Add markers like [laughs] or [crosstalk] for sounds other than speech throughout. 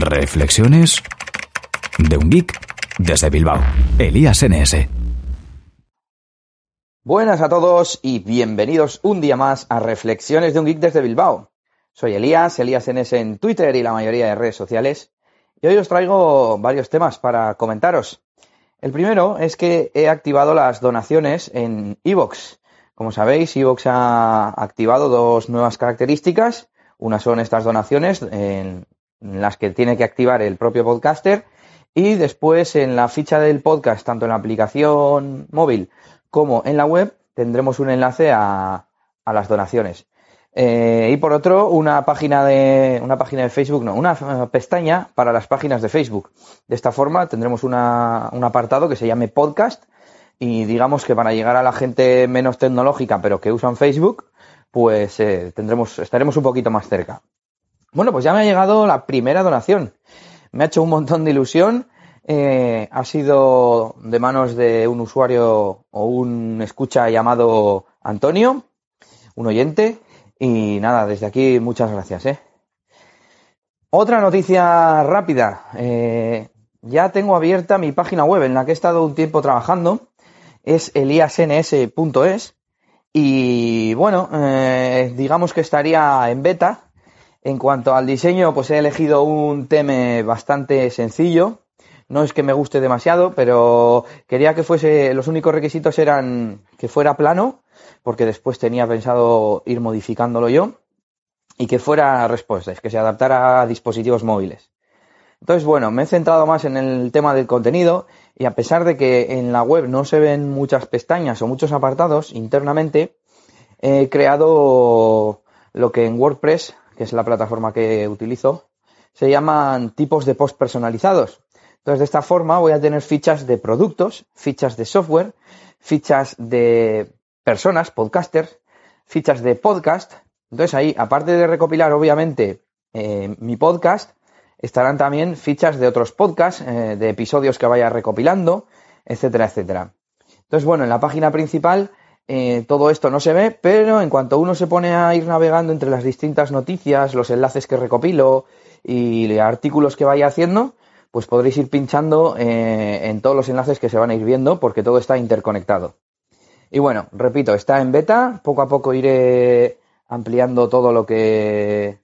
Reflexiones de un geek desde Bilbao. Elías NS. Buenas a todos y bienvenidos un día más a Reflexiones de un geek desde Bilbao. Soy Elías, Elías NS en Twitter y la mayoría de redes sociales. Y hoy os traigo varios temas para comentaros. El primero es que he activado las donaciones en Evox. Como sabéis, Evox ha activado dos nuevas características. Una son estas donaciones en las que tiene que activar el propio podcaster y después en la ficha del podcast, tanto en la aplicación móvil como en la web, tendremos un enlace a, a las donaciones. Eh, y por otro, una página de una página de Facebook, no, una pestaña para las páginas de Facebook. De esta forma tendremos una, un apartado que se llame podcast y digamos que para llegar a la gente menos tecnológica pero que usan Facebook, pues eh, tendremos, estaremos un poquito más cerca. Bueno, pues ya me ha llegado la primera donación. Me ha hecho un montón de ilusión. Eh, ha sido de manos de un usuario o un escucha llamado Antonio, un oyente. Y nada, desde aquí muchas gracias. ¿eh? Otra noticia rápida. Eh, ya tengo abierta mi página web en la que he estado un tiempo trabajando. Es eliasns.es. Y bueno, eh, digamos que estaría en beta. En cuanto al diseño, pues he elegido un tema bastante sencillo. No es que me guste demasiado, pero quería que fuese, los únicos requisitos eran que fuera plano, porque después tenía pensado ir modificándolo yo, y que fuera respuestas, que se adaptara a dispositivos móviles. Entonces, bueno, me he centrado más en el tema del contenido y a pesar de que en la web no se ven muchas pestañas o muchos apartados internamente, he creado lo que en WordPress, que es la plataforma que utilizo, se llaman tipos de post personalizados. Entonces, de esta forma voy a tener fichas de productos, fichas de software, fichas de personas, podcasters, fichas de podcast. Entonces ahí, aparte de recopilar obviamente eh, mi podcast, estarán también fichas de otros podcasts, eh, de episodios que vaya recopilando, etcétera, etcétera. Entonces, bueno, en la página principal eh, todo esto no se ve, pero en cuanto uno se pone a ir navegando entre las distintas noticias, los enlaces que recopilo y artículos que vaya haciendo, pues podréis ir pinchando en todos los enlaces que se van a ir viendo porque todo está interconectado. Y bueno, repito, está en beta, poco a poco iré ampliando todo lo que,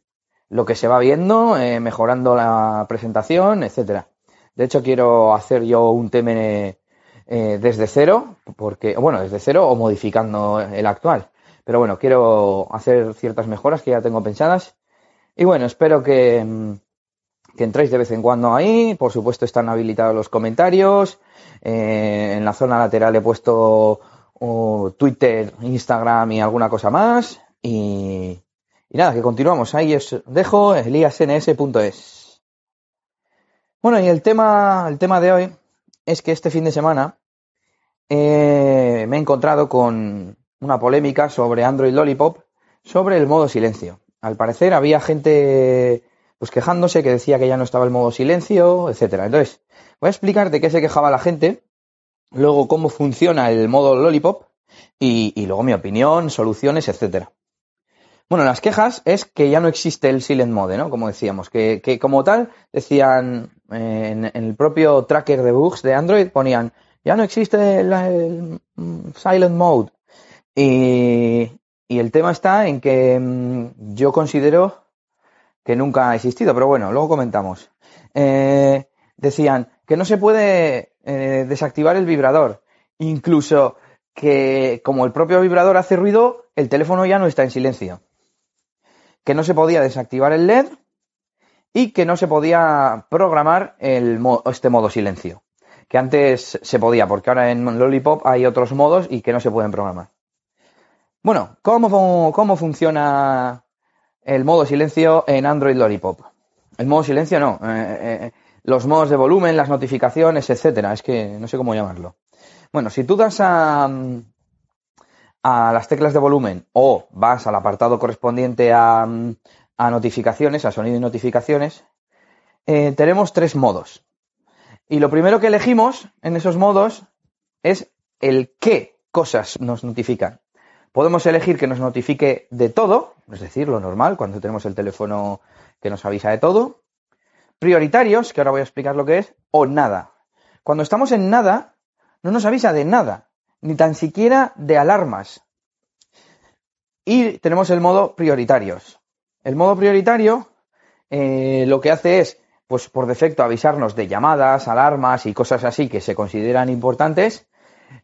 lo que se va viendo, eh, mejorando la presentación, etcétera. De hecho, quiero hacer yo un TMN eh, desde cero, porque, bueno, desde cero o modificando el actual. Pero bueno, quiero hacer ciertas mejoras que ya tengo pensadas. Y bueno, espero que, mm, entréis de vez en cuando ahí. Por supuesto, están habilitados los comentarios. Eh, en la zona lateral he puesto Twitter, Instagram y alguna cosa más. Y, nada, que continuamos. Ahí os dejo eliasns.es. Bueno, y el tema, el tema de hoy es que este fin de semana eh, me he encontrado con una polémica sobre Android Lollipop, sobre el modo silencio. Al parecer había gente pues quejándose que decía que ya no estaba el modo silencio, etcétera. Entonces, voy a explicar de qué se quejaba la gente luego cómo funciona el modo Lollipop y, luego mi opinión, soluciones, etcétera. Bueno, las quejas es que ya no existe el Silent Mode, ¿no? Como decíamos, que, como tal, decían en, el propio tracker de bugs de Android, ponían, ya no existe el, Silent Mode. Y, el tema está en que mm, yo considero que nunca ha existido, pero bueno, luego comentamos. Eh, decían que no se puede eh, desactivar el vibrador. Incluso que como el propio vibrador hace ruido, el teléfono ya no está en silencio. Que no se podía desactivar el LED y que no se podía programar el este modo silencio. Que antes se podía, porque ahora en Lollipop hay otros modos y que no se pueden programar. Bueno, ¿cómo, cómo funciona el modo silencio en Android Lollipop? El modo silencio no. Eh, eh, los modos de volumen, las notificaciones, etcétera. Es que no sé cómo llamarlo. Bueno, si tú das a, a las teclas de volumen o vas al apartado correspondiente a, a notificaciones, a sonido y notificaciones, eh, tenemos tres modos. Y lo primero que elegimos en esos modos es el qué cosas nos notifican. Podemos elegir que nos notifique de todo, es decir, lo normal, cuando tenemos el teléfono que nos avisa de todo prioritarios, que ahora voy a explicar lo que es, o nada. Cuando estamos en nada, no nos avisa de nada, ni tan siquiera de alarmas. Y tenemos el modo prioritarios. El modo prioritario eh, lo que hace es, pues por defecto, avisarnos de llamadas, alarmas y cosas así que se consideran importantes,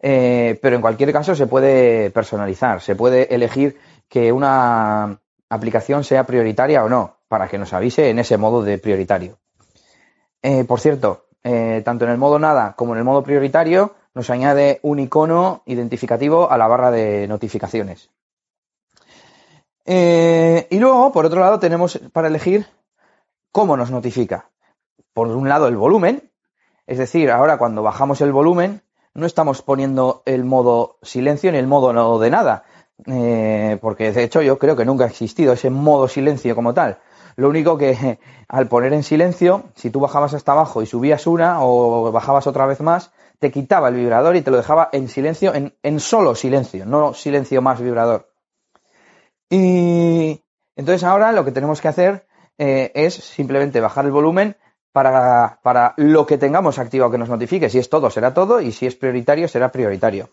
eh, pero en cualquier caso se puede personalizar, se puede elegir que una aplicación sea prioritaria o no, para que nos avise en ese modo de prioritario. Eh, por cierto, tanto en el modo nada como en el modo prioritario nos añade un icono identificativo a la barra de notificaciones. Y luego, por otro lado, tenemos para elegir ¿Cómo nos notifica? Por un lado, el volumen, es decir, ahora cuando bajamos el volumen, no estamos poniendo el modo silencio ni el modo no de nada, eh, porque de hecho yo creo que nunca ha existido ese modo silencio como tal. Lo único que [laughs] al poner en silencio, si tú bajabas hasta abajo y subías una o bajabas otra vez más, te quitaba el vibrador y te lo dejaba en silencio, en, en solo silencio, no silencio más vibrador. Y entonces ahora lo que tenemos que hacer eh, es simplemente bajar el volumen para, para, lo que tengamos activado que nos notifique. Si es todo, será todo, y si es prioritario, será prioritario.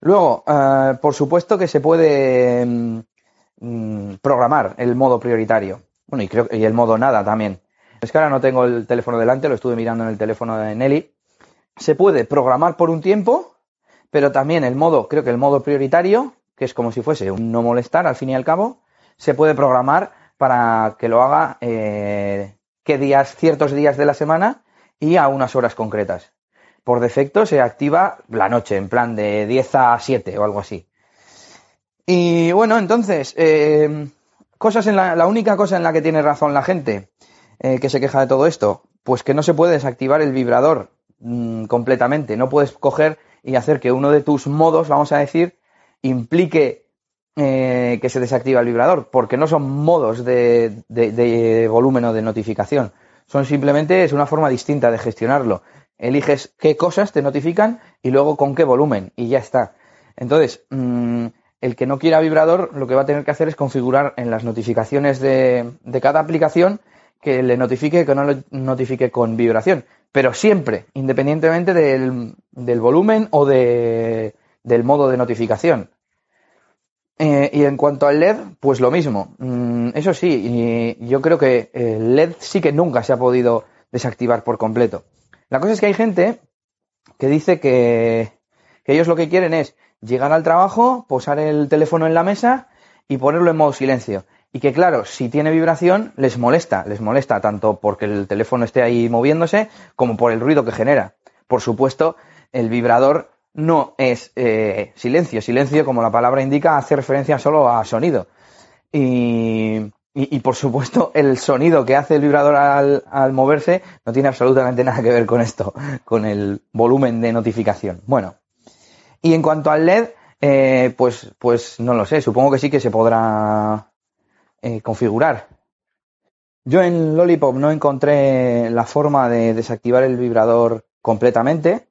Luego, eh, por supuesto que se puede mm, mm, programar el modo prioritario. Bueno, y creo y el modo nada también. Es que ahora no tengo el teléfono delante, lo estuve mirando en el teléfono de Nelly. Se puede programar por un tiempo, pero también el modo, creo que el modo prioritario, que es como si fuese un no molestar al fin y al cabo, se puede programar para que lo haga eh, qué días, ciertos días de la semana y a unas horas concretas. Por defecto se activa la noche, en plan de 10 a 7 o algo así. Y bueno, entonces, eh, cosas en la, la, única cosa en la que tiene razón la gente eh, que se queja de todo esto, pues que no se puede desactivar el vibrador mmm, completamente. No puedes coger y hacer que uno de tus modos, vamos a decir, implique eh, que se desactiva el vibrador, porque no son modos de, volumen o de notificación. Son simplemente, es una forma distinta de gestionarlo. Eliges qué cosas te notifican y luego con qué volumen y ya está. Entonces, mmm, el que no quiera vibrador lo que va a tener que hacer es configurar en las notificaciones de, de cada aplicación que le notifique que no le notifique con vibración. Pero siempre, independientemente del, del volumen o de, del modo de notificación. Eh, y en cuanto al LED, pues lo mismo. Mm, eso sí, yo creo que el LED sí que nunca se ha podido desactivar por completo. La cosa es que hay gente que dice que, que ellos lo que quieren es llegar al trabajo, posar el teléfono en la mesa y ponerlo en modo silencio. Y que claro, si tiene vibración, les molesta, les molesta tanto porque el teléfono esté ahí moviéndose como por el ruido que genera. Por supuesto, el vibrador no es eh, silencio. Silencio, como la palabra indica, hace referencia solo a sonido. Y, por supuesto, el sonido que hace el vibrador al, al, moverse no tiene absolutamente nada que ver con esto, con el volumen de notificación. Bueno, y en cuanto al LED, eh, pues, pues no lo sé, supongo que sí que se podrá eh, configurar. Yo en Lollipop no encontré la forma de desactivar el vibrador completamente,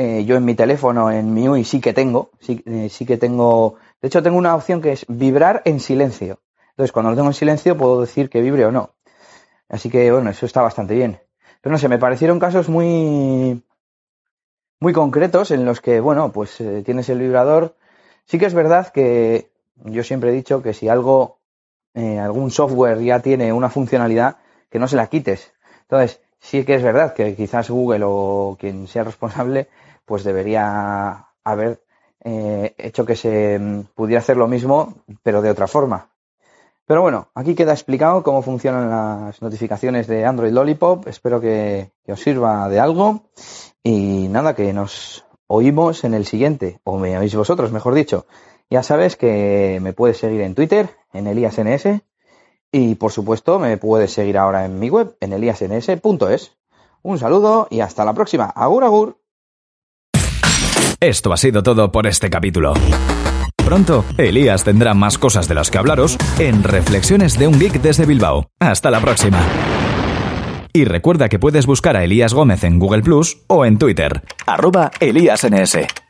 eh, yo en mi teléfono, en mi UI, sí que tengo, sí, eh, sí, que tengo, de hecho tengo una opción que es vibrar en silencio. Entonces, cuando lo tengo en silencio, puedo decir que vibre o no. Así que, bueno, eso está bastante bien. Pero no sé, me parecieron casos muy, muy concretos en los que, bueno, pues eh, tienes el vibrador. Sí que es verdad que yo siempre he dicho que si algo, algún software ya tiene una funcionalidad, que no se la quites. Entonces, sí que es verdad que quizás Google o quien sea responsable pues debería haber eh, hecho que se mm, pudiera hacer lo mismo, pero de otra forma. Pero bueno, aquí queda explicado cómo funcionan las notificaciones de Android Lollipop. Espero que, os sirva de algo. Y nada, que nos oímos en el siguiente, o me oís vosotros, mejor dicho. Ya sabes que me puedes seguir en Twitter, en ElíasNS, y por supuesto me puedes seguir ahora en mi web, en eliasns.es. Un saludo y hasta la próxima. Agur, agur. Esto ha sido todo por este capítulo. Pronto, Elías tendrá más cosas de las que hablaros en Reflexiones de un Geek desde Bilbao. Hasta la próxima. Y recuerda que puedes buscar a Elías Gómez en Google Plus o en Twitter, arroba ElíasNS.